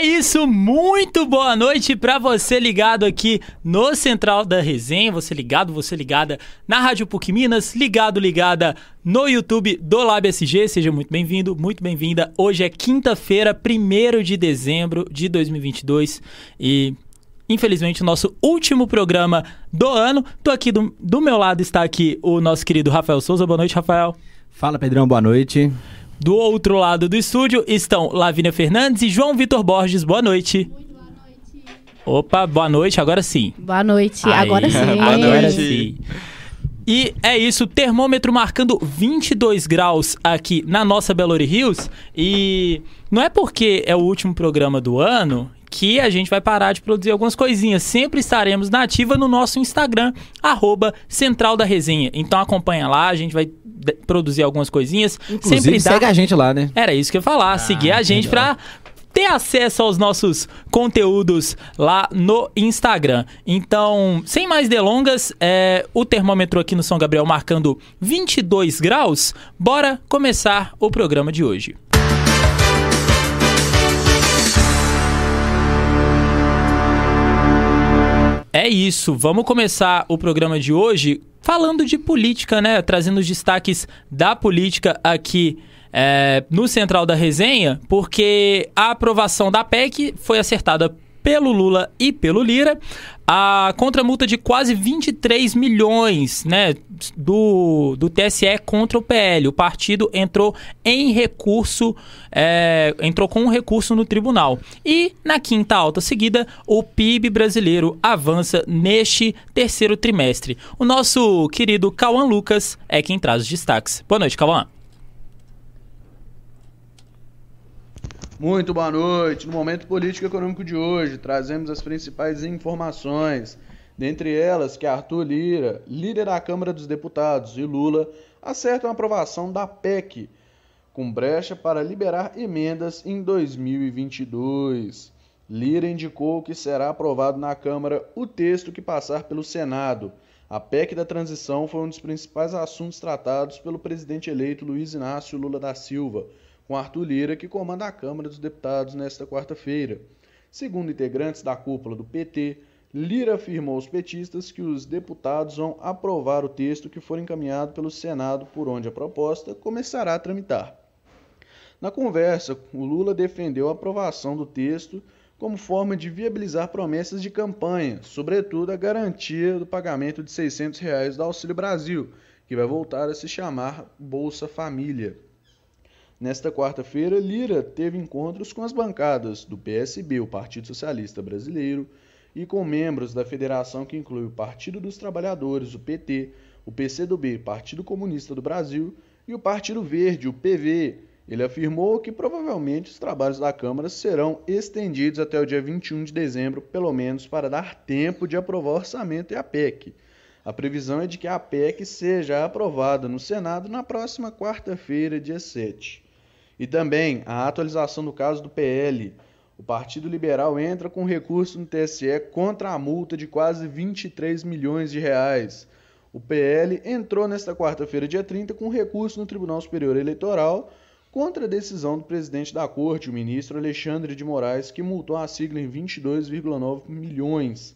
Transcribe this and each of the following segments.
É isso, muito boa noite para você ligado aqui no Central da Resenha, você ligado, você ligada na Rádio PUC Minas, ligado, ligada no YouTube do Lab SG, seja muito bem-vindo, muito bem-vinda. Hoje é quinta-feira, 1 de dezembro de 2022 e infelizmente o nosso último programa do ano. Tô aqui do, do meu lado está aqui o nosso querido Rafael Souza. Boa noite, Rafael. Fala, Pedrão, boa noite. Do outro lado do estúdio estão Lavínia Fernandes e João Vitor Borges. Boa noite. Muito boa noite. Opa, boa noite, agora sim. Boa noite, Aí, agora sim. Agora sim. E é isso, termômetro marcando 22 graus aqui na nossa Belo Hills. E não é porque é o último programa do ano que a gente vai parar de produzir algumas coisinhas. Sempre estaremos na ativa no nosso Instagram, arroba Central da Resenha. Então acompanha lá, a gente vai produzir algumas coisinhas. Inclusive, Sempre dá... segue a gente lá, né? Era isso que eu ia falar, seguir a gente pra ter acesso aos nossos conteúdos lá no Instagram. Então, sem mais delongas, é, o termômetro aqui no São Gabriel marcando 22 graus, bora começar o programa de hoje. É isso, vamos começar o programa de hoje falando de política, né? Trazendo os destaques da política aqui é, no Central da Resenha, porque a aprovação da PEC foi acertada pelo Lula e pelo Lira. A contramulta de quase 23 milhões né, do, do TSE contra o PL. O partido entrou em recurso, é, entrou com um recurso no tribunal. E na quinta alta seguida, o PIB brasileiro avança neste terceiro trimestre. O nosso querido Cauã Lucas é quem traz os destaques. Boa noite, Cauã. Muito boa noite. No momento político e econômico de hoje, trazemos as principais informações. Dentre elas, que Arthur Lira, líder da Câmara dos Deputados, e Lula acertam a aprovação da PEC, com brecha para liberar emendas em 2022. Lira indicou que será aprovado na Câmara o texto que passar pelo Senado. A PEC da transição foi um dos principais assuntos tratados pelo presidente eleito Luiz Inácio Lula da Silva com Arthur Lira, que comanda a Câmara dos Deputados nesta quarta-feira. Segundo integrantes da cúpula do PT, Lira afirmou aos petistas que os deputados vão aprovar o texto que for encaminhado pelo Senado, por onde a proposta começará a tramitar. Na conversa, o Lula defendeu a aprovação do texto como forma de viabilizar promessas de campanha, sobretudo a garantia do pagamento de 600 reais do Auxílio Brasil, que vai voltar a se chamar Bolsa Família. Nesta quarta-feira, Lira teve encontros com as bancadas do PSB, o Partido Socialista Brasileiro, e com membros da federação que inclui o Partido dos Trabalhadores, o PT, o PCdoB, Partido Comunista do Brasil, e o Partido Verde, o PV. Ele afirmou que provavelmente os trabalhos da Câmara serão estendidos até o dia 21 de dezembro, pelo menos para dar tempo de aprovar o orçamento e a PEC. A previsão é de que a PEC seja aprovada no Senado na próxima quarta-feira, dia 7. E também a atualização do caso do PL. O Partido Liberal entra com recurso no TSE contra a multa de quase 23 milhões de reais. O PL entrou nesta quarta-feira, dia 30, com recurso no Tribunal Superior Eleitoral contra a decisão do presidente da Corte, o ministro Alexandre de Moraes, que multou a sigla em 22,9 milhões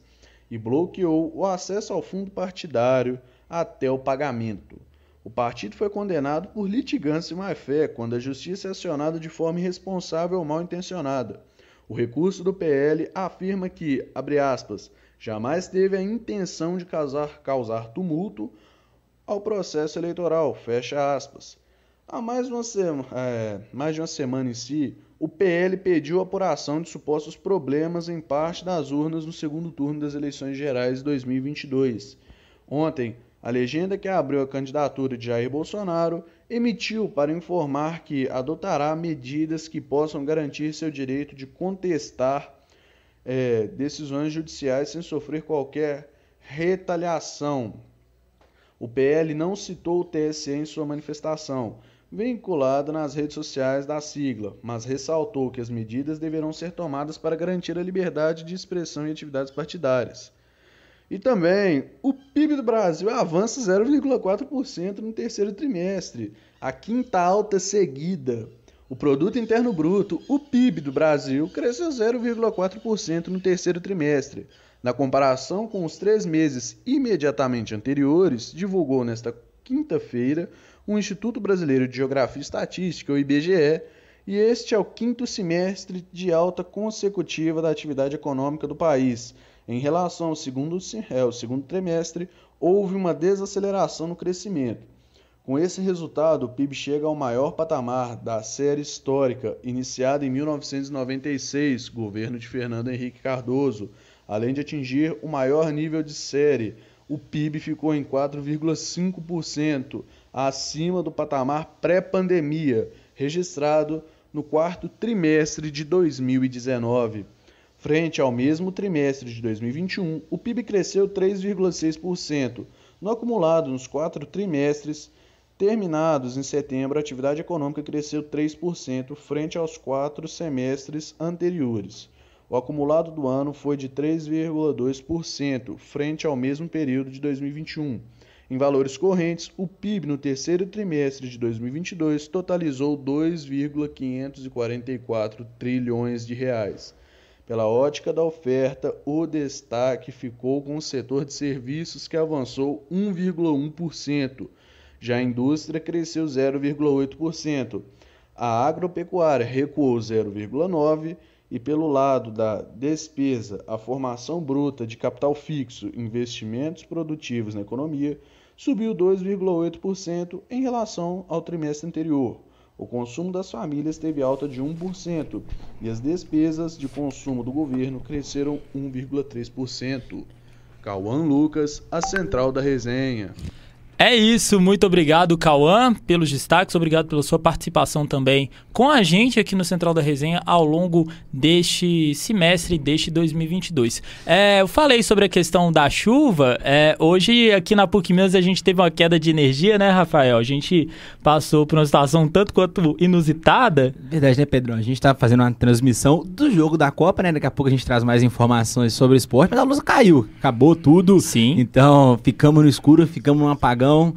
e bloqueou o acesso ao fundo partidário até o pagamento. O partido foi condenado por litigância e má-fé quando a justiça é acionada de forma irresponsável ou mal intencionada. O recurso do PL afirma que, abre aspas, jamais teve a intenção de causar, causar tumulto ao processo eleitoral, fecha aspas. Há mais, uma sema, é, mais de uma semana em si, o PL pediu apuração de supostos problemas em parte das urnas no segundo turno das eleições gerais de 2022. Ontem, a legenda que abriu a candidatura de Jair Bolsonaro emitiu para informar que adotará medidas que possam garantir seu direito de contestar é, decisões judiciais sem sofrer qualquer retaliação. O PL não citou o TSE em sua manifestação, vinculada nas redes sociais da sigla, mas ressaltou que as medidas deverão ser tomadas para garantir a liberdade de expressão e atividades partidárias. E também, o PIB do Brasil avança 0,4% no terceiro trimestre, a quinta alta seguida. O Produto Interno Bruto, o PIB do Brasil, cresceu 0,4% no terceiro trimestre. Na comparação com os três meses imediatamente anteriores, divulgou nesta quinta-feira o Instituto Brasileiro de Geografia e Estatística, o IBGE, e este é o quinto semestre de alta consecutiva da atividade econômica do país. Em relação ao segundo, é, segundo trimestre, houve uma desaceleração no crescimento. Com esse resultado, o PIB chega ao maior patamar da série histórica, iniciada em 1996, governo de Fernando Henrique Cardoso. Além de atingir o maior nível de série, o PIB ficou em 4,5%, acima do patamar pré-pandemia, registrado no quarto trimestre de 2019. Frente ao mesmo trimestre de 2021, o PIB cresceu 3,6%. No acumulado nos quatro trimestres, Terminados em setembro, a atividade econômica cresceu 3% frente aos quatro semestres anteriores. O acumulado do ano foi de 3,2% frente ao mesmo período de 2021. Em valores correntes, o PIB no terceiro trimestre de 2022 totalizou 2,544 trilhões de reais. Pela ótica da oferta, o destaque ficou com o setor de serviços que avançou 1,1% já a indústria cresceu 0,8%. A agropecuária recuou 0,9% e pelo lado da despesa, a formação bruta de capital fixo, investimentos produtivos na economia, subiu 2,8% em relação ao trimestre anterior. O consumo das famílias teve alta de 1% e as despesas de consumo do governo cresceram 1,3%. Cauã Lucas, a central da resenha. É isso, muito obrigado, Cauã, pelos destaques, obrigado pela sua participação também com a gente aqui no Central da Resenha ao longo deste semestre, deste 2022. É, eu falei sobre a questão da chuva, é, hoje aqui na PUC Minas a gente teve uma queda de energia, né, Rafael? A gente passou por uma situação tanto quanto inusitada. Verdade, né, Pedro? A gente tá fazendo uma transmissão do jogo da Copa, né? Daqui a pouco a gente traz mais informações sobre o esporte, mas a luz caiu, acabou tudo. Sim. Então, ficamos no escuro, ficamos num apagão apagão.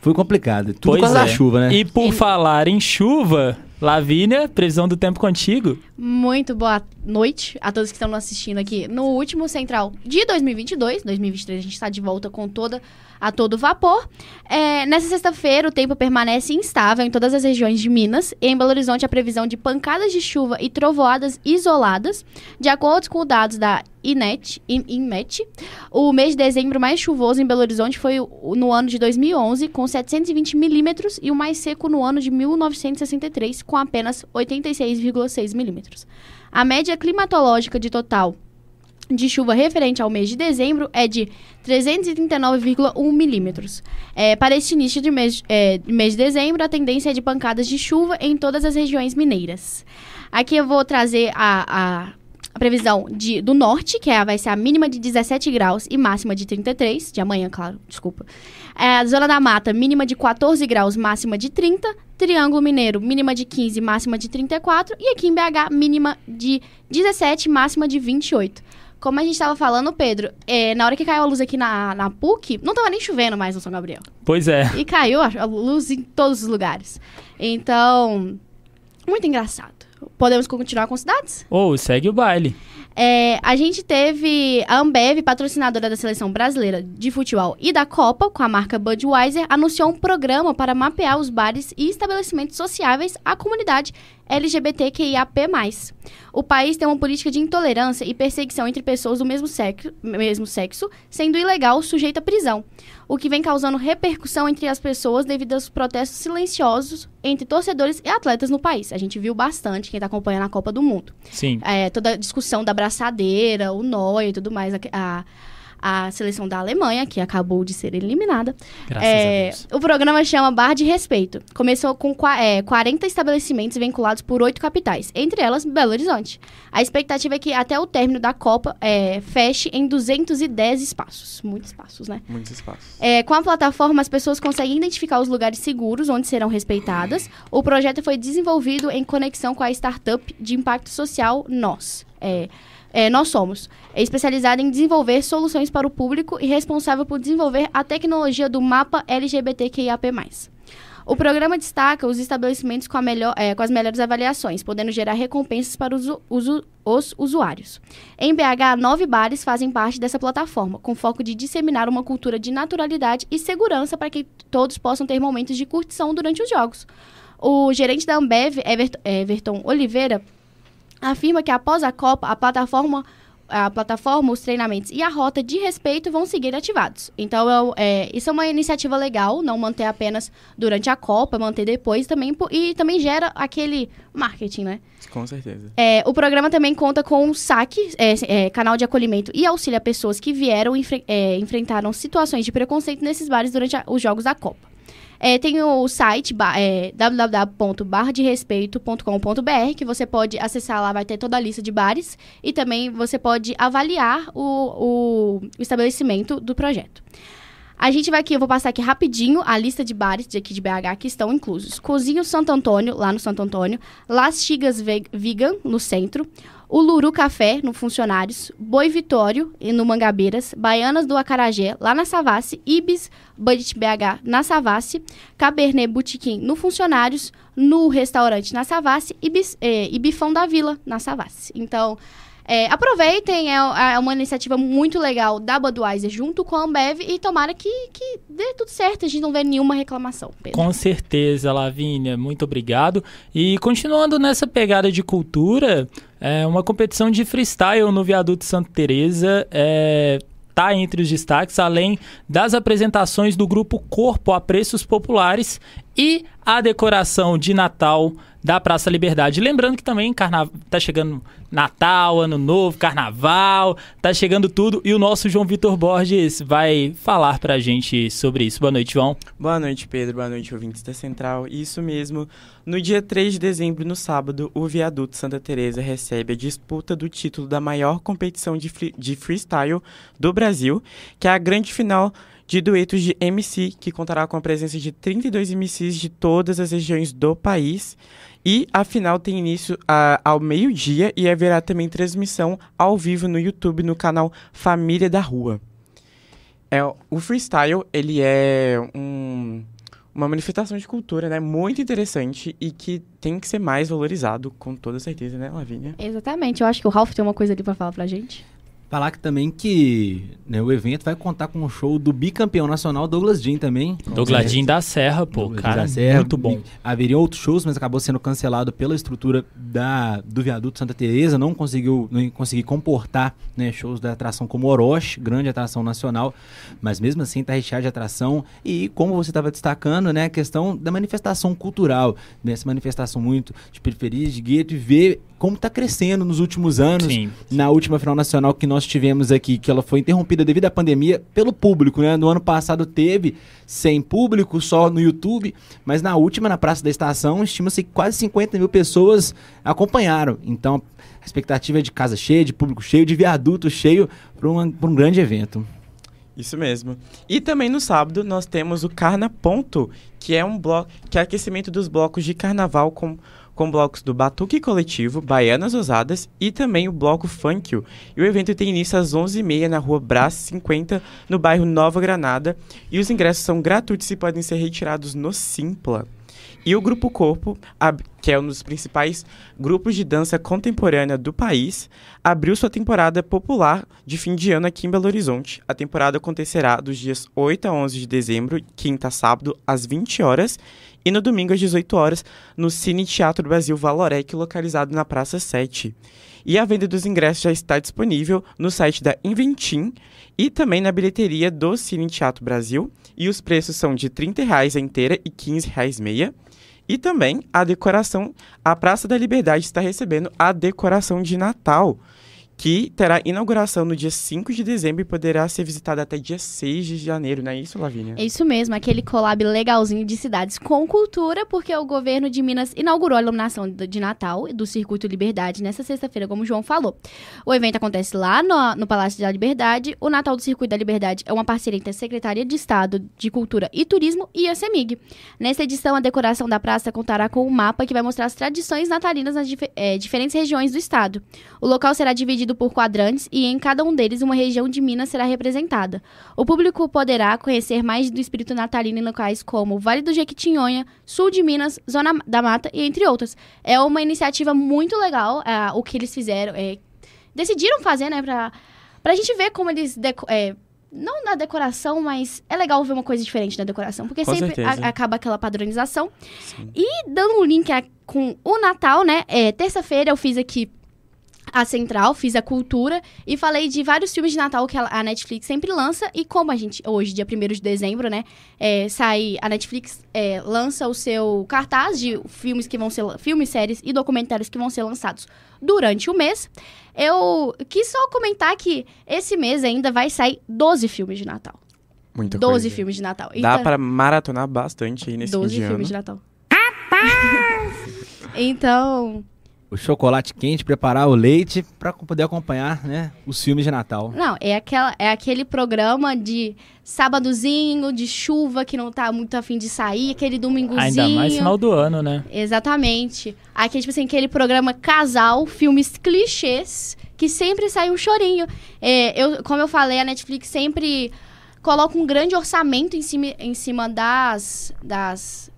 Foi complicado. Tudo pois por causa é. da chuva, né? E por falar em chuva, Lavínia, previsão do tempo contigo. Muito boa noite a todos que estão nos assistindo aqui no último Central de 2022. 2023 a gente está de volta com toda a todo vapor. É, nessa sexta-feira, o tempo permanece instável em todas as regiões de Minas. E em Belo Horizonte, a previsão de pancadas de chuva e trovoadas isoladas. De acordo com dados da INET, INMET, o mês de dezembro mais chuvoso em Belo Horizonte foi no ano de 2011, com 720 milímetros, e o mais seco no ano de 1963, com apenas 86,6 milímetros. A média climatológica de total de chuva referente ao mês de dezembro é de 339,1 milímetros. É, para este início de mês, é, de mês de dezembro, a tendência é de pancadas de chuva em todas as regiões mineiras. Aqui eu vou trazer a, a, a previsão de, do norte, que é, vai ser a mínima de 17 graus e máxima de 33, de amanhã, claro, desculpa. É, zona da mata, mínima de 14 graus, máxima de 30. Triângulo Mineiro, mínima de 15, máxima de 34. E aqui em BH, mínima de 17, máxima de 28. Como a gente estava falando, Pedro, é, na hora que caiu a luz aqui na, na PUC, não estava nem chovendo mais no São Gabriel. Pois é. E caiu a, a luz em todos os lugares. Então, muito engraçado. Podemos continuar com cidades? Ou oh, segue o baile. É, a gente teve a Ambev, patrocinadora da seleção brasileira de futebol e da Copa, com a marca Budweiser, anunciou um programa para mapear os bares e estabelecimentos sociáveis à comunidade LGBTQIAP+. O país tem uma política de intolerância e perseguição entre pessoas do mesmo sexo, mesmo sexo, sendo ilegal sujeito à prisão, o que vem causando repercussão entre as pessoas devido aos protestos silenciosos entre torcedores e atletas no país. A gente viu bastante quem está acompanhando a Copa do Mundo. Sim. É, toda a discussão da braçadeira, o nó e tudo mais, a, a a seleção da Alemanha, que acabou de ser eliminada. Graças é, a Deus. O programa chama Bar de Respeito. Começou com é, 40 estabelecimentos vinculados por oito capitais, entre elas Belo Horizonte. A expectativa é que até o término da Copa é, feche em 210 espaços. Muitos espaços, né? Muitos espaços. É, com a plataforma, as pessoas conseguem identificar os lugares seguros onde serão respeitadas. O projeto foi desenvolvido em conexão com a startup de impacto social Nós. É, é, nós somos. Especializada em desenvolver soluções para o público e responsável por desenvolver a tecnologia do mapa LGBTQIAP+. O programa destaca os estabelecimentos com, melhor, é, com as melhores avaliações, podendo gerar recompensas para os, os, os usuários. Em BH, nove bares fazem parte dessa plataforma, com foco de disseminar uma cultura de naturalidade e segurança para que todos possam ter momentos de curtição durante os jogos. O gerente da Ambev, Everton Oliveira, afirma que após a Copa, a plataforma a plataforma, os treinamentos e a rota de respeito vão seguir ativados. Então, eu, é, isso é uma iniciativa legal, não manter apenas durante a Copa, manter depois também, e também gera aquele marketing, né? Com certeza. É, o programa também conta com o SAC, é, é, canal de acolhimento e auxílio a pessoas que vieram e é, enfrentaram situações de preconceito nesses bares durante a, os jogos da Copa. É, tem o site é, www.barraderespeito.com.br que você pode acessar lá, vai ter toda a lista de bares e também você pode avaliar o, o, o estabelecimento do projeto. A gente vai aqui, eu vou passar aqui rapidinho a lista de bares de aqui de BH que estão inclusos. Cozinho Santo Antônio, lá no Santo Antônio. Las Chigas Vegan, no centro o Luru Café, no Funcionários, Boi Vitório, no Mangabeiras, Baianas do Acarajé, lá na Savassi, Ibis Budget BH, na Savassi, Cabernet Boutiquim, no Funcionários, no Restaurante, na Savassi, e, eh, Bifão da Vila, na Savassi. Então, é, aproveitem, é, é, uma iniciativa muito legal da Budweiser junto com a Ambev e tomara que, que dê tudo certo, a gente não vê nenhuma reclamação. Pedro. Com certeza, Lavínia, muito obrigado. E continuando nessa pegada de cultura, é uma competição de freestyle no Viaduto Santa Teresa é, tá entre os destaques, além das apresentações do grupo Corpo a Preços Populares e a decoração de Natal da Praça Liberdade. Lembrando que também carna... tá chegando Natal, Ano Novo, Carnaval, tá chegando tudo e o nosso João Vitor Borges vai falar pra gente sobre isso. Boa noite, João. Boa noite, Pedro. Boa noite, ouvintes da Central. Isso mesmo. No dia 3 de dezembro, no sábado, o Viaduto Santa Teresa recebe a disputa do título da maior competição de, free... de freestyle do Brasil, que é a grande final de duetos de MC, que contará com a presença de 32 MCs de todas as regiões do país. E a final tem início ao meio-dia e haverá também transmissão ao vivo no YouTube no canal Família da Rua. É, o freestyle, ele é um, uma manifestação de cultura, né? Muito interessante e que tem que ser mais valorizado, com toda certeza, né, Lavínia? Exatamente. Eu acho que o Ralph tem uma coisa ali para falar pra gente. Falar que também que né, o evento vai contar com o show do bicampeão nacional Douglas Jean também. Douglas Jean da Serra, pô, Douglas cara, da Serra, muito bom. Haveria outros shows, mas acabou sendo cancelado pela estrutura da, do viaduto Santa Teresa, não conseguiu não conseguir comportar né, shows da atração como Orochi, grande atração nacional, mas mesmo assim está recheado de atração. E como você estava destacando, né, a questão da manifestação cultural, dessa né, manifestação muito de periferia, de gueto, e ver como está crescendo nos últimos anos. Sim. Na última final nacional que nós tivemos aqui, que ela foi interrompida devido à pandemia pelo público, né? No ano passado teve sem público, só no YouTube, mas na última, na Praça da Estação, estima-se que quase 50 mil pessoas acompanharam. Então, a expectativa é de casa cheia, de público cheio, de viaduto cheio para um, um grande evento. Isso mesmo. E também no sábado nós temos o Carna Ponto, que é um bloco, que é aquecimento dos blocos de carnaval com com blocos do Batuque Coletivo, Baianas Ousadas e também o bloco Funkio. E o evento tem início às 11h30 na rua Brás 50, no bairro Nova Granada, e os ingressos são gratuitos e podem ser retirados no Simpla. E o Grupo Corpo, que é um dos principais grupos de dança contemporânea do país, abriu sua temporada popular de fim de ano aqui em Belo Horizonte. A temporada acontecerá dos dias 8 a 11 de dezembro, quinta a sábado, às 20 horas, e no domingo às 18 horas no Cine Teatro Brasil Valorec, localizado na Praça 7. E a venda dos ingressos já está disponível no site da Inventim e também na bilheteria do Cine Teatro Brasil. E os preços são de R$ 30 a inteira e R$ 15 meia. E também a decoração, a Praça da Liberdade está recebendo a decoração de Natal que terá inauguração no dia 5 de dezembro e poderá ser visitada até dia 6 de janeiro, não é isso, Lavínia? É isso mesmo, aquele collab legalzinho de cidades com cultura, porque o governo de Minas inaugurou a iluminação de Natal do Circuito Liberdade nessa sexta-feira, como o João falou. O evento acontece lá no, no Palácio da Liberdade. O Natal do Circuito da Liberdade é uma parceria entre a Secretaria de Estado de Cultura e Turismo e a CEMIG. Nessa edição, a decoração da praça contará com um mapa que vai mostrar as tradições natalinas nas dif é, diferentes regiões do estado. O local será dividido dividido por quadrantes e em cada um deles uma região de Minas será representada. O público poderá conhecer mais do espírito natalino em locais como Vale do Jequitinhonha, Sul de Minas, Zona da Mata e entre outros. É uma iniciativa muito legal é, o que eles fizeram. É, decidiram fazer, né, pra, pra gente ver como eles... é, não na decoração, mas é legal ver uma coisa diferente na decoração, porque Com sempre a- acaba aquela padronização. E dando um link a- com o Natal, né? É, Terça-feira eu fiz aqui a Central, fiz a Cultura e falei de vários filmes de Natal que a Netflix sempre lança. E como a gente, hoje, dia 1 de dezembro, né? É, sai, a Netflix é, lança o seu cartaz de filmes que vão ser. Filmes, séries e documentários que vão ser lançados durante o mês. Eu quis só comentar que esse mês ainda vai sair 12 filmes de Natal. Muita 12 coisa. filmes de Natal. Dá Então- pra maratonar bastante aí nesse 12 fim de filmes de. Natal. então, O chocolate quente, preparar o leite para poder acompanhar, né, os filmes de Natal. não, é, aquela, é aquele programa de sábadozinho, de chuva que não tá muito afim de sair, aquele domingozinho. Ainda mais final do ano, né? Exatamente. Aqui, tipo assim, aquele programa casal, filmes clichês, que sempre sai um chorinho. É, eu, como eu falei, a Netflix sempre coloca um grande orçamento em cima, em cima das, das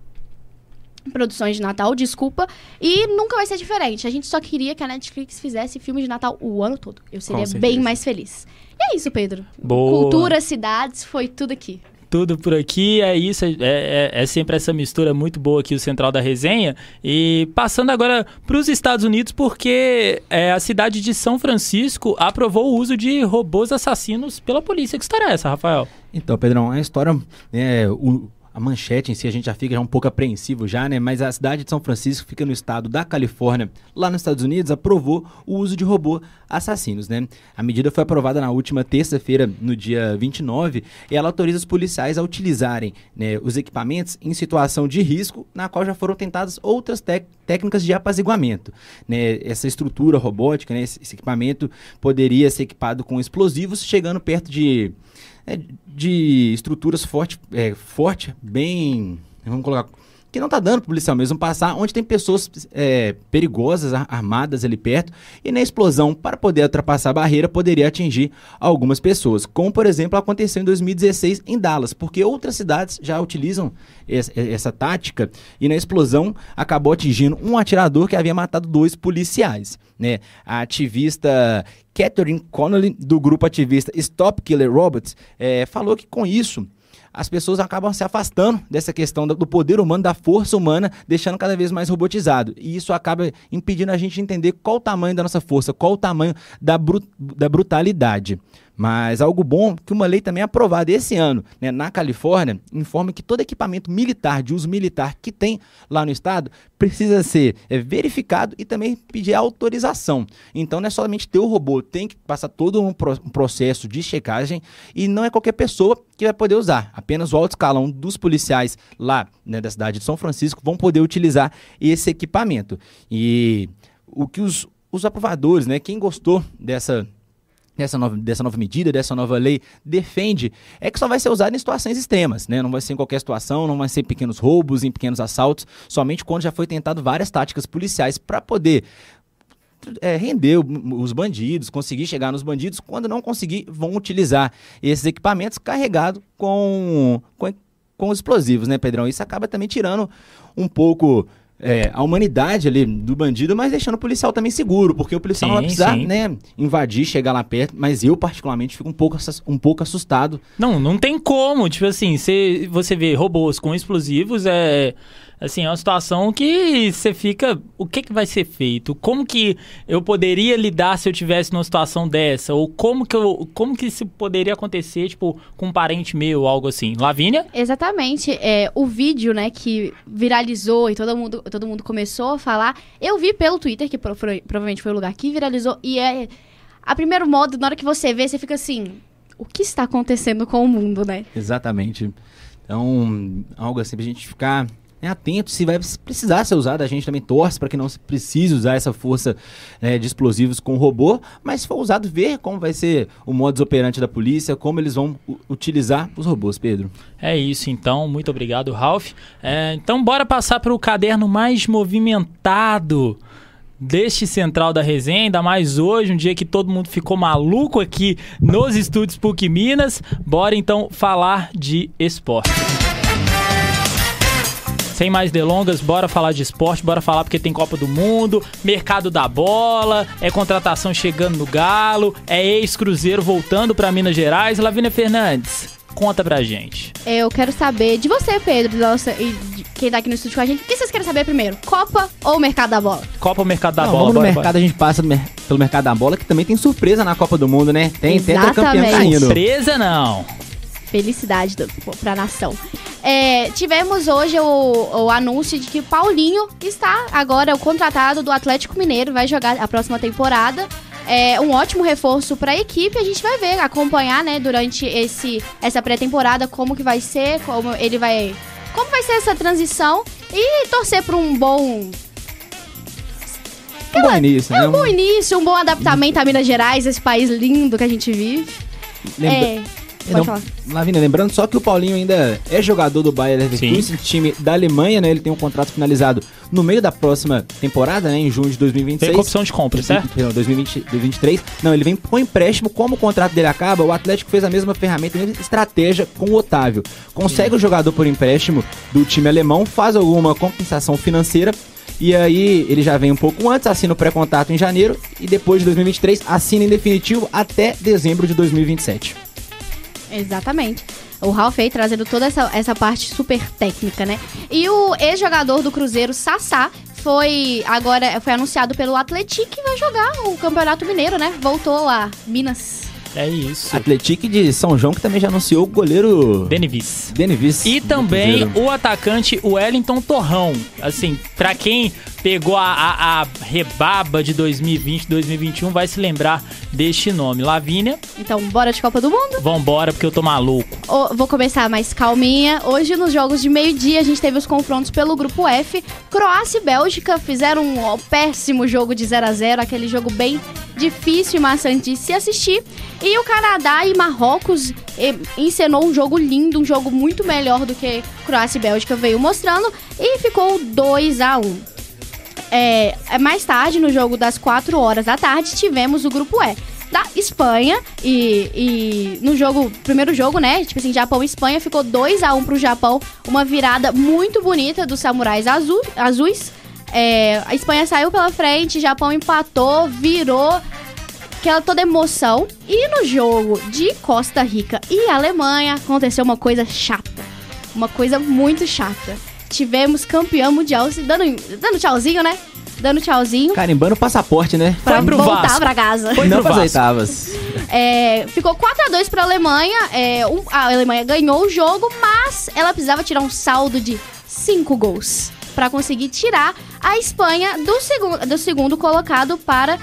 produções de Natal, desculpa, e nunca vai ser diferente. A gente só queria que a Netflix fizesse filme de Natal o ano todo. Eu seria bem mais feliz. E é isso, Pedro. Boa. Cultura, cidades, foi tudo aqui. Tudo por aqui, é isso, é, é- é sempre essa mistura muito boa aqui, o Central da Resenha. E passando agora para os Estados Unidos, porque é, a cidade de São Francisco aprovou o uso de robôs assassinos pela polícia. Que história é essa, Rafael? Então, Pedrão, a história, é, o- a manchete em si a gente já fica já um pouco apreensivo já, né? Mas a cidade de São Francisco fica no estado da Califórnia, lá nos Estados Unidos, aprovou o uso de robô assassinos, né? A medida foi aprovada na última terça-feira, no dia 29, e ela autoriza os policiais a utilizarem né, os equipamentos em situação de risco, na qual já foram tentadas outras técnicas de apaziguamento. Né? Essa estrutura robótica, né, esse esse equipamento poderia ser equipado com explosivos, chegando perto de de estruturas forte, é, forte, bem. Vamos colocar. Que não tá dando pro policial mesmo passar, onde tem pessoas é, perigosas, ar- armadas ali perto, e na explosão, para poder ultrapassar a barreira, poderia atingir algumas pessoas. Como, por exemplo, aconteceu em 2016 em Dallas, porque outras cidades já utilizam essa, essa tática, e na explosão acabou atingindo um atirador que havia matado dois policiais. Né? A ativista Catherine Connolly, do grupo ativista Stop Killer Robots, eh, falou que com isso as pessoas acabam se afastando dessa questão do poder humano, da força humana, deixando cada vez mais robotizado. E isso acaba impedindo a gente de entender qual o tamanho da nossa força, qual o tamanho da, da brutalidade. Mas algo bom que uma lei também aprovada esse ano né, na Califórnia informa que todo equipamento militar, de uso militar que tem lá no estado, precisa ser é, verificado e também pedir autorização. Então não é somente ter o robô, tem que passar todo um, pro- um processo de checagem e não é qualquer pessoa que vai poder usar. Apenas o alto escalão dos policiais lá né, da cidade de São Francisco vão poder utilizar esse equipamento. E o que os, os aprovadores, né, quem gostou dessa dessa nova, dessa nova medida, dessa nova lei, defende, é que só vai ser usado em situações extremas, né? Não vai ser em qualquer situação, não vai ser em pequenos roubos, em pequenos assaltos, somente quando já foi tentado várias táticas policiais para poder é, render os bandidos, conseguir chegar nos bandidos. Quando não conseguir, vão utilizar esses equipamentos carregados com, com, com explosivos, né, Pedrão? Isso acaba também tirando um pouco é, a humanidade ali do bandido, mas deixando o policial também seguro, porque o policial não vai Sim, precisar, sim. né, invadir, chegar lá perto. Mas eu, particularmente, fico um pouco, um pouco assustado Não, não tem como. Tipo assim, cê, você vê robôs com explosivos, é. Assim, é uma situação que você fica. O que, que vai ser feito? Como que eu poderia lidar se eu tivesse numa situação dessa? Ou como que eu. Como que isso poderia acontecer, tipo, com um parente meu, algo assim? Lavínia? Exatamente. É, o vídeo, né, que viralizou e todo mundo, todo mundo começou a falar. Eu vi pelo Twitter, que pro- foi- provavelmente foi o lugar que viralizou. E é. A primeiro modo, na hora que você vê, você fica assim. O que está acontecendo com o mundo, né? Exatamente. Então, algo assim pra gente ficar né, atento se vai precisar ser usado. A gente também torce para que não se precise usar essa força né, de explosivos com robô, mas se for usado, ver como vai ser o modus operandi da polícia, como eles vão utilizar os robôs, Pedro. É isso, então. Muito obrigado, Ralph. É, então, bora passar para o caderno mais movimentado deste Central da Resenha, ainda mais hoje, um dia que todo mundo ficou maluco aqui nos estúdios PUC Minas. Bora então falar de esporte. Sem mais delongas, bora falar de esporte, bora falar porque tem Copa do Mundo, mercado da bola, é contratação chegando no Galo, é ex-Cruzeiro voltando para Minas Gerais. Lavínia Fernandes, conta pra gente. Eu quero saber de você, Pedro, nossa, e de quem tá aqui no estúdio com a gente. O que vocês querem saber primeiro? Copa ou mercado da bola? Copa ou mercado da Não, bola? vamos no Bora, mercado, bora. a gente passa pelo mercado da bola, que também tem surpresa na Copa do Mundo, né? Tem, tem até campeão Exatamente. caindo. Surpresa não. Felicidade do, pra nação. É, tivemos hoje o, o anúncio de que Paulinho está agora o contratado do Atlético Mineiro, vai jogar a próxima temporada. É um ótimo reforço para a equipe. A gente vai ver, acompanhar, né, durante esse, essa pré-temporada como que vai ser, como ele vai, como vai ser essa transição e torcer para um bom Um bom início, é né? um bom início, um bom adaptamento a Minas Gerais, esse país lindo que a gente vive. Lembra- É, pode Não, falar. Lavínia, lembrando só que o Paulinho ainda é jogador do Bayer Leverkusen, time da Alemanha, né? Ele tem um contrato finalizado no meio da próxima temporada, né? Em junho de 2026. Tem com opção de compra, certo? 2020, 2023. Não, ele vem com empréstimo. Como o contrato dele acaba, o Atlético fez a mesma ferramenta, a mesma estratégia com o Otávio. Consegue o jogador por empréstimo do time alemão, faz alguma compensação financeira. E aí ele já vem um pouco antes, assina o pré-contrato em janeiro e depois de 2023 assina em definitivo até dezembro de 2027. Exatamente. O Ralf aí trazendo toda essa, essa parte super técnica, né? E o ex-jogador do Cruzeiro, Sassá, foi agora foi anunciado pelo Atlético que vai jogar o Campeonato Mineiro, né? Voltou lá, Minas. É isso. Atlético de São João que também já anunciou o goleiro Denivis. Denivis. E também Cruzeiro. o atacante Wellington Torrão. Assim, pra quem pegou a, a- a rebaba de 2020, 2021, vai se lembrar deste nome. Lavínia, Então, bora de Copa do Mundo? vambora porque eu tô maluco. Ô, vou começar mais calminha. Hoje, nos jogos de meio-dia, a gente teve os confrontos pelo grupo F. Croácia e Bélgica fizeram um péssimo jogo de 0 a 0 aquele jogo bem difícil e maçante de se assistir. E o Canadá e Marrocos encenou um jogo lindo, um jogo muito melhor do que Croácia e Bélgica veio mostrando. E ficou 2 a 1 é, é, mais tarde, no jogo das 4 horas da tarde, tivemos o grupo E da Espanha. E, e no jogo, primeiro jogo, né? Tipo assim, Japão e Espanha ficou 2 a 1 pro Japão. Uma virada muito bonita dos samurais azul, azuis. É, a Espanha saiu pela frente, Japão empatou, virou aquela toda emoção. E no jogo de Costa Rica e Alemanha aconteceu uma coisa chata. Uma coisa muito chata. Tivemos campeão mundial, dando, dando tchauzinho, né? Dando tchauzinho Carimbando o passaporte, né? pra Foi pro voltar Vasco. pra casa. Foi Não pras oitavas. É, ficou 4 a 2 pra Alemanha. É, um- a Alemanha ganhou o jogo, mas ela precisava tirar um saldo de 5 gols pra conseguir tirar a Espanha do, segu do segundo colocado para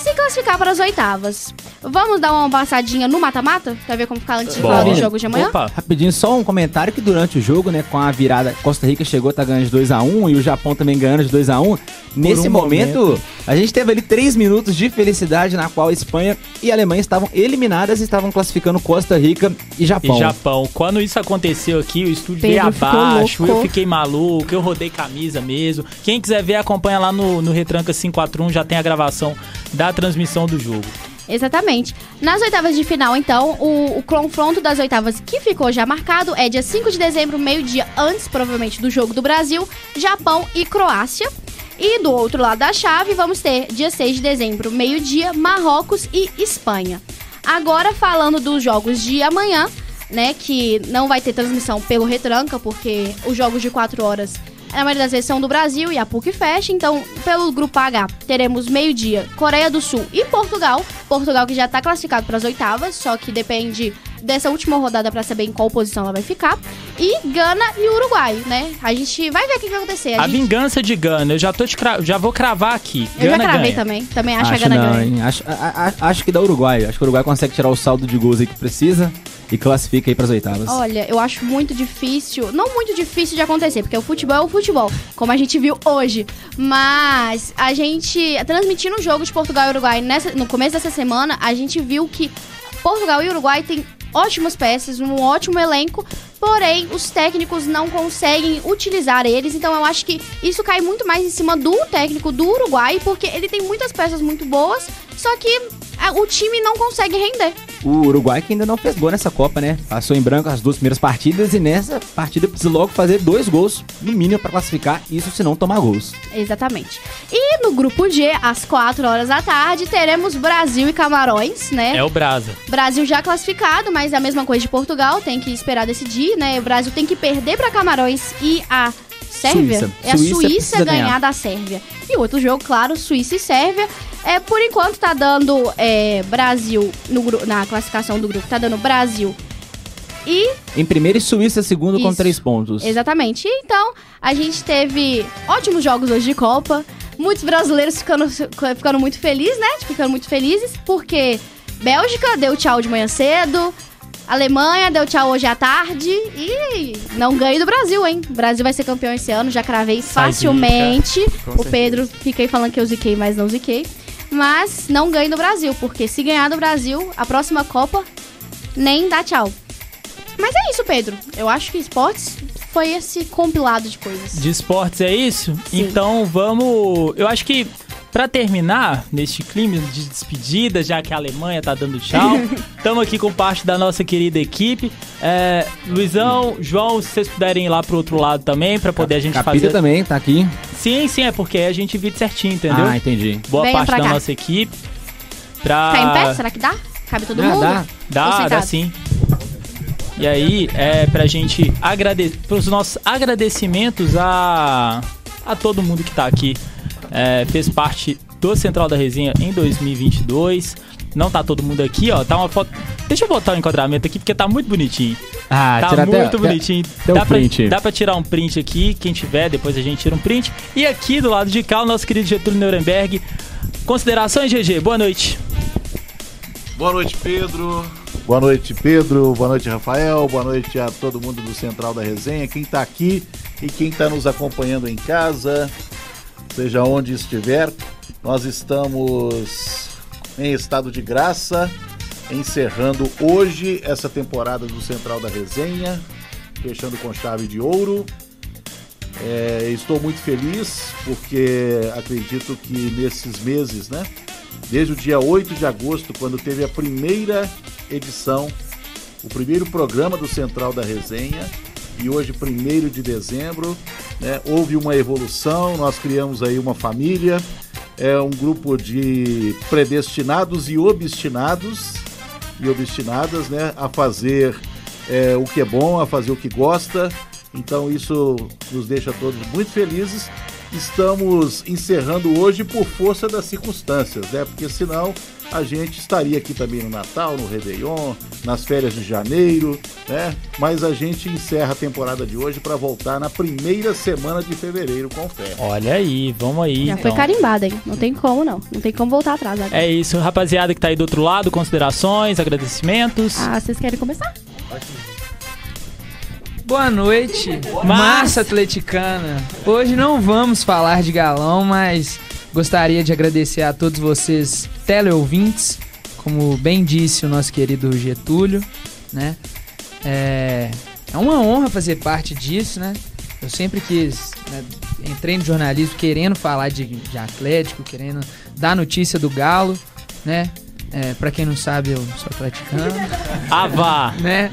se classificar para as oitavas. Vamos dar uma passadinha no mata-mata? Pra ver como ficar antes de falar Bora. dos jogos de amanhã? Opa, Rapidinho, só um comentário que durante o jogo, né, com a virada, Costa Rica chegou, tá ganhando de 2x1 e o Japão também ganhando de 2x1. Nesse um momento, momento. a gente teve ali 3 minutos de felicidade na qual a Espanha e a Alemanha estavam eliminadas e estavam classificando Costa Rica e Japão. e Japão. Quando isso aconteceu aqui, o estúdio Pedro veio abaixo, eu fiquei maluco, eu rodei camisa mesmo. Quem quiser ver, acompanha lá no, no Retranca 541, já tem a gravação da transmissão do jogo. Exatamente. Nas oitavas de final, então, o, o confronto das oitavas que ficou já marcado é dia 5 de dezembro, meio-dia antes, provavelmente, do jogo do Brasil, Japão e Croácia. E do outro lado da chave, vamos ter dia 6 de dezembro, meio-dia, Marrocos e Espanha. Agora, falando dos jogos de amanhã, né, que não vai ter transmissão pelo Retranca, porque os jogos de 4 horas, na maioria das vezes, são do Brasil e a PUC fecha. Então, pelo grupo H, teremos meio-dia Coreia do Sul e Portugal. Portugal que já está classificado para as oitavas, só que depende dessa última rodada para saber em qual posição ela vai ficar. E Gana e Uruguai, né? A gente vai ver o que vai acontecer. A A gente- vingança de Gana, eu já, tô te cra- já vou cravar aqui. Eu já Gana cravei ganha. também. Também acho, Acho a Gana não, ganha. Acho, a- a- acho que dá Uruguai. Acho que o Uruguai consegue tirar o saldo de gols aí que precisa e classifica aí pras oitavas. Olha, eu acho muito difícil, não muito difícil de acontecer, porque o futebol é o futebol, como a gente viu hoje. Mas a gente, transmitindo o jogo de Portugal e Uruguai nessa, no começo dessa semana, a gente viu que Portugal e Uruguai têm ótimas peças, um ótimo elenco, porém os técnicos não conseguem utilizar eles, então eu acho que isso cai muito mais em cima do técnico do Uruguai, porque ele tem muitas peças muito boas, só que o time não consegue render. O Uruguai que ainda não fez gol nessa Copa, né? Passou em branco as duas primeiras partidas e nessa partida precisa logo fazer dois gols, no mínimo, pra classificar, isso se não tomar gols. Exatamente. E no grupo G, às 4 horas da tarde, teremos Brasil e Camarões, né? É o Brasa. Brasil já classificado, mas é a mesma coisa de Portugal, tem que esperar decidir, né? O Brasil tem que perder para Camarões e a Sérvia. Suíça. É a Suíça Suíça ganhar. ganhar. da Sérvia. E outro jogo, claro, Suíça e Sérvia. É, por enquanto tá dando é, Brasil no na classificação do grupo, tá dando Brasil e Em primeiro e Suíça, segundo com Isso. três pontos. Exatamente. Então, a gente teve ótimos jogos hoje de Copa. Muitos brasileiros ficando, ficando muito felizes, né? Ficando muito felizes, porque Bélgica deu tchau de manhã cedo, Alemanha deu tchau hoje à tarde e não ganho do Brasil, hein? O Brasil vai ser campeão esse ano, já cravei facilmente. Com O. Pedro fiquei falando que eu ziquei, mas não ziquei. Mas não ganho do Brasil, porque se ganhar do Brasil, a próxima Copa nem dá tchau. Mas é isso, Pedro. Eu acho que esportes foi esse compilado de coisas. De esportes é isso? Sim. Então vamos. Eu acho que pra terminar neste clima de despedida, já que a Alemanha tá dando tchau, estamos aqui com parte da nossa querida equipe. É, Luizão, João, se vocês puderem ir lá pro outro lado também, pra poder a gente Capita fazer. também, tá aqui. Sim, sim, é porque aí a gente vide certinho, entendeu? Ah, entendi. Boa Venham parte da cá. nossa equipe. Pra... Ficar em pé? Será que dá? Cabe todo Ah, mundo? dá. Dá, dá sim. E aí, é pra gente agradecer, pros nossos agradecimentos a, a todo mundo que tá aqui. É, fez parte do Central da Resenha em 2022. Não tá todo mundo aqui, ó. Tá uma foto. Deixa eu botar o enquadramento aqui porque tá muito bonitinho. Ah, tá tira muito até- bonitinho. até dá, pra, print. dá pra tirar um print aqui, quem tiver, depois a gente tira um print. E aqui do lado de cá, o nosso querido Getúlio Nuremberg. Considerações, GG? Boa noite. Boa noite, Pedro. Boa noite, Pedro. Boa noite, Rafael. Boa noite a todo mundo do Central da Resenha, quem está aqui e quem está nos acompanhando em casa, seja onde estiver. Nós estamos em estado de graça, encerrando hoje essa temporada do Central da Resenha, fechando com chave de ouro. É, estou muito feliz porque acredito que nesses meses, né? Desde o dia 8 de agosto, quando teve a primeira edição, o primeiro programa do Central da Resenha, e hoje, 1 de dezembro, né, houve uma evolução, nós criamos aí uma família, é um grupo de predestinados e obstinados e obstinadas né, a fazer é, o que é bom, a fazer o que gosta. Então isso nos deixa todos muito felizes. Estamos encerrando hoje por força das circunstâncias, né? Porque senão a gente estaria aqui também no Natal, no Réveillon, nas férias de janeiro, né? Mas a gente encerra a temporada de hoje para voltar na primeira semana de fevereiro com fé. Olha aí, vamos aí. Já então. foi carimbada, hein? Não tem como, não. Não tem como voltar atrás agora. É isso, rapaziada que tá aí do outro lado, considerações, agradecimentos. Ah, vocês querem começar? Boa noite, Massa. massa atleticana. Hoje não vamos falar de galão, mas gostaria de agradecer a todos vocês teleouvintes, como bem disse o nosso querido Getúlio, né? É, é uma honra fazer parte disso, né? Eu sempre quis, né, entrei no jornalismo querendo falar de, de Atlético, querendo dar notícia do Galo, né? É, para quem não sabe, eu sou atleticano Ah, vá! né?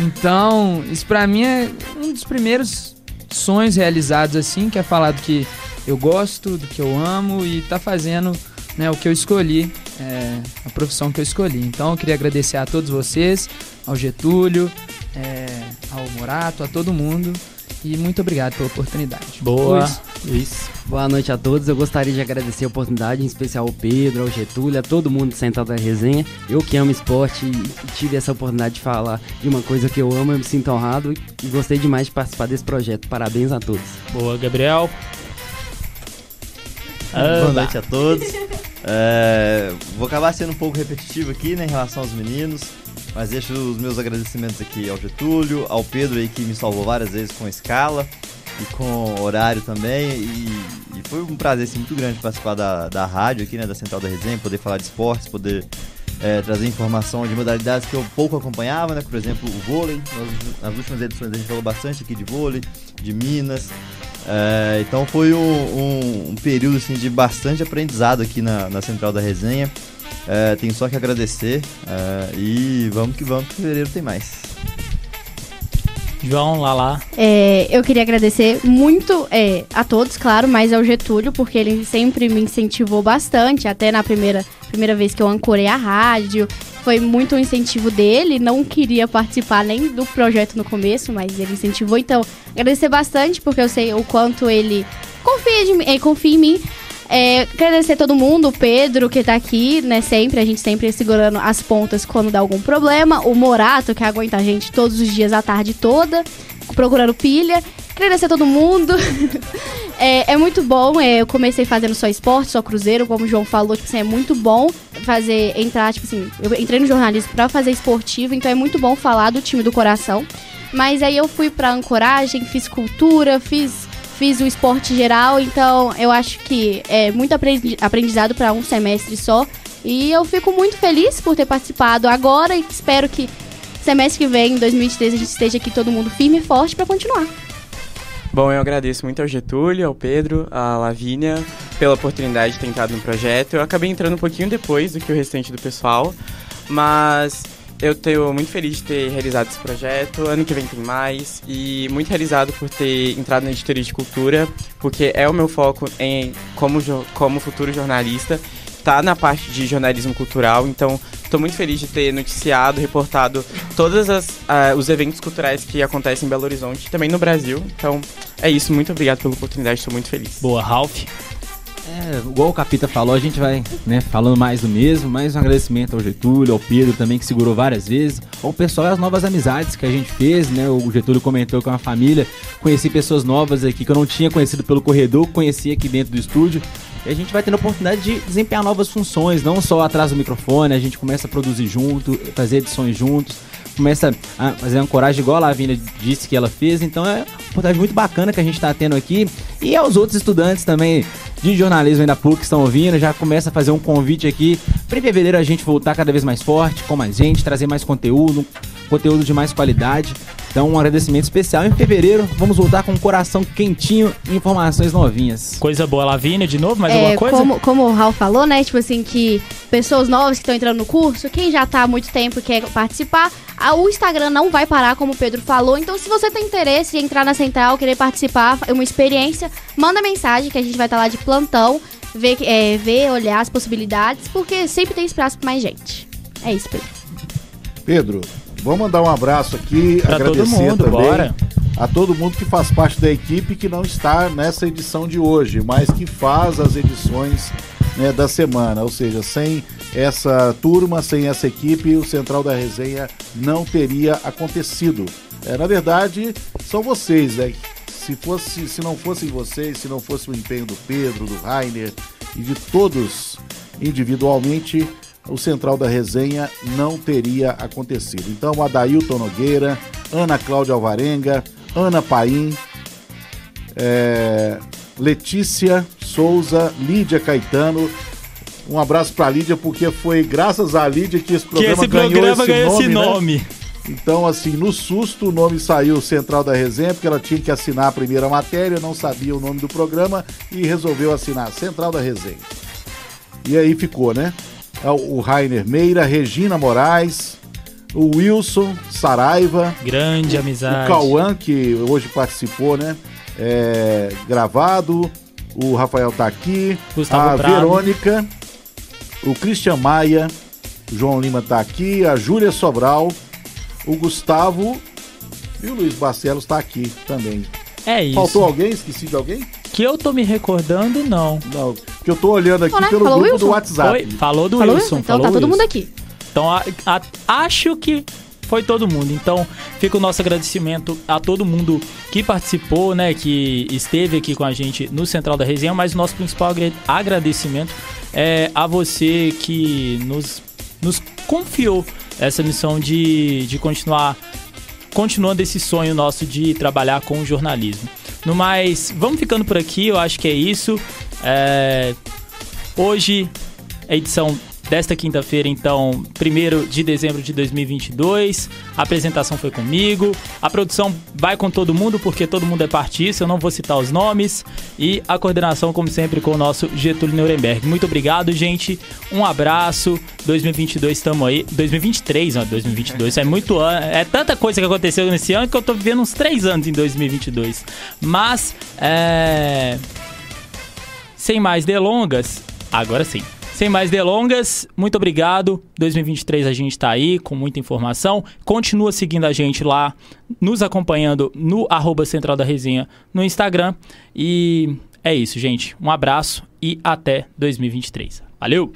Então, isso pra mim é um dos primeiros sonhos realizados assim, que é falar do que eu gosto, do que eu amo e tá fazendo né, o que eu escolhi, é, a profissão que eu escolhi. Então, eu queria agradecer a todos vocês, ao Getúlio, é, ao Morato, a todo mundo e muito obrigado pela oportunidade. Boa, Luiz. Luiz. Boa noite a todos. Eu gostaria de agradecer a oportunidade, em especial ao Pedro, ao Getúlio, a todo mundo sentado da resenha. Eu que amo esporte e tive essa oportunidade de falar de uma coisa que eu amo, eu me sinto honrado e gostei demais de participar desse projeto. Parabéns a todos. Boa, Gabriel. Boa noite a todos. É, vou acabar sendo um pouco repetitivo aqui né, em relação aos meninos, mas deixo os meus agradecimentos aqui ao Getúlio, ao Pedro aí que me salvou várias vezes com escala e com horário também. E, e foi um prazer assim, muito grande participar da, da rádio aqui, né, da Central da Resenha, poder falar de esportes, poder é, trazer informação de modalidades que eu pouco acompanhava, né? Por exemplo, o vôlei. Nas, nas últimas edições a gente falou bastante aqui de vôlei, de Minas. É, então foi um, um, um, período assim, de bastante aprendizado aqui na, na Central da Resenha. É, tenho só que agradecer é, e vamos que vamos, que fevereiro tem mais. João, Lala. É, eu queria agradecer muito é, a todos, claro, mas ao Getúlio, porque ele sempre me incentivou bastante, até na primeira, primeira vez que eu ancorei a rádio. Foi muito um incentivo dele, não queria participar nem do projeto no começo, mas ele incentivou. Então, agradecer bastante, porque eu sei o quanto ele confia, de, confia em mim. É, agradecer todo mundo, o Pedro, que tá aqui, né, sempre, a gente sempre segurando as pontas quando dá algum problema, o Morato, que aguenta a gente todos os dias, a tarde toda, procurando pilha. Agradecer todo mundo. é, é, muito bom, é, eu comecei fazendo só esporte, só cruzeiro, como o João falou, tipo assim, é muito bom fazer, entrar, tipo assim, eu entrei no jornalismo pra fazer esportivo, então é muito bom falar do time do coração. Mas aí eu fui pra ancoragem, fiz cultura, fiz fiz o esporte geral, então eu acho que é muito aprendizado para um semestre só. E eu fico muito feliz por ter participado agora e espero que semestre que vem, em 2023, a gente esteja aqui todo mundo firme e forte para continuar. Bom, eu agradeço muito ao Getúlio, ao Pedro, à Lavínia pela oportunidade de ter entrado no projeto. Eu acabei entrando um pouquinho depois do que o restante do pessoal, mas eu estou muito feliz de ter realizado esse projeto. Ano que vem tem mais. E muito realizado por ter entrado na editoria de cultura, porque é o meu foco em como, como futuro jornalista. Tá na parte de jornalismo cultural, então estou muito feliz de ter noticiado, reportado todos uh, os eventos culturais que acontecem em Belo Horizonte também no Brasil. Então é isso, muito obrigado pela oportunidade, estou muito feliz. Boa, Ralph. É, igual o Capita falou, a gente vai né, falando mais do mesmo, mais um agradecimento ao Getúlio, ao Pedro também, que segurou várias vezes, ao pessoal e as novas amizades que a gente fez, né? O Getúlio comentou com a família, conheci pessoas novas aqui que eu não tinha conhecido pelo corredor, conheci aqui dentro do estúdio. E a gente vai tendo a oportunidade de desempenhar novas funções, não só atrás do microfone, a gente começa a produzir junto, fazer edições juntos começa a fazer ancoragem igual a Lavínia disse que ela fez. Então é uma oportunidade muito bacana que a gente está tendo aqui. E aos outros estudantes também de jornalismo da PUC que estão ouvindo, já começa a fazer um convite aqui para em fevereiro a gente voltar cada vez mais forte, com mais gente, trazer mais conteúdo, conteúdo de mais qualidade. Então, um agradecimento especial. Em fevereiro, vamos voltar com o coração quentinho e informações novinhas. Coisa boa. Lavínia, de novo, mais é, alguma coisa? Como, como o Raul falou, né? Tipo assim, que pessoas novas que estão entrando no curso, quem já está há muito tempo e quer participar, o Instagram não vai parar, como o Pedro falou. Então, se você tem interesse em entrar na central, querer participar, é uma experiência, manda mensagem que a gente vai estar tá lá de plantão, ver, é, ver, olhar as possibilidades, porque sempre tem espaço para mais gente. É isso, Pedro. Pedro, Vamos mandar um abraço aqui, pra agradecer todo mundo, também bora. a todo mundo que faz parte da equipe que não está nessa edição de hoje, mas que faz as edições né, da semana. Ou seja, sem essa turma, sem essa equipe, o Central da Resenha não teria acontecido. É, na verdade, são vocês, né? Se, fosse, se não fossem vocês, se não fosse o empenho do Pedro, do Rainer e de todos individualmente, o Central da Resenha não teria acontecido. Então, Adailton Nogueira, Ana Cláudia Alvarenga, Ana Paim, é, Letícia Souza, Lídia Caetano. Um abraço para Lídia, porque foi graças a Lídia que esse programa, que esse ganhou, programa esse ganhou nome, esse nome. Né? Então, assim, no susto, o nome saiu Central da Resenha, porque ela tinha que assinar a primeira matéria, não sabia o nome do programa e resolveu assinar Central da Resenha. E aí ficou, né? É o Rainer Meira, Regina Moraes, o Wilson Saraiva. Grande amizade. O Cauã, que hoje participou, né? É, gravado. O Rafael tá aqui. Gustavo a Prado. Verônica. O Christian Maia. O João Lima tá aqui. A Júlia Sobral. O Gustavo. E o Luiz Barcelos tá aqui também. É isso. Faltou alguém? Esqueci de alguém? Que eu tô me recordando, não. Não, que eu tô olhando aqui pelo falou grupo Wilson? do WhatsApp. Foi, falou do falou Wilson. Então falou tá todo Wilson. mundo aqui. Então a, a, acho que foi todo mundo. Então, fica o nosso agradecimento a todo mundo que participou, né, que esteve aqui com a gente no Central da Resenha, mas o nosso principal agradecimento é a você que nos, nos confiou essa missão de, de continuar continuando esse sonho nosso de trabalhar com o jornalismo. No mais, vamos ficando por aqui, eu acho que é isso. É... Hoje, a edição desta quinta-feira, então, 1 de dezembro de 2022. A apresentação foi comigo. A produção vai com todo mundo, porque todo mundo é partista, eu não vou citar os nomes. E a coordenação, como sempre, com o nosso Getúlio Nuremberg. Muito obrigado, gente. Um abraço. 2022 estamos aí. 2023, não, 2022 é muito ano. É tanta coisa que aconteceu nesse ano que eu tô vivendo uns três anos em 2022. Mas, é. Sem mais delongas, agora sim. Sem mais delongas, muito obrigado. 2023 a gente está aí com muita informação. Continua seguindo a gente lá, nos acompanhando no arroba Central da Resenha no Instagram. E é isso, gente. Um abraço e até 2023. Valeu!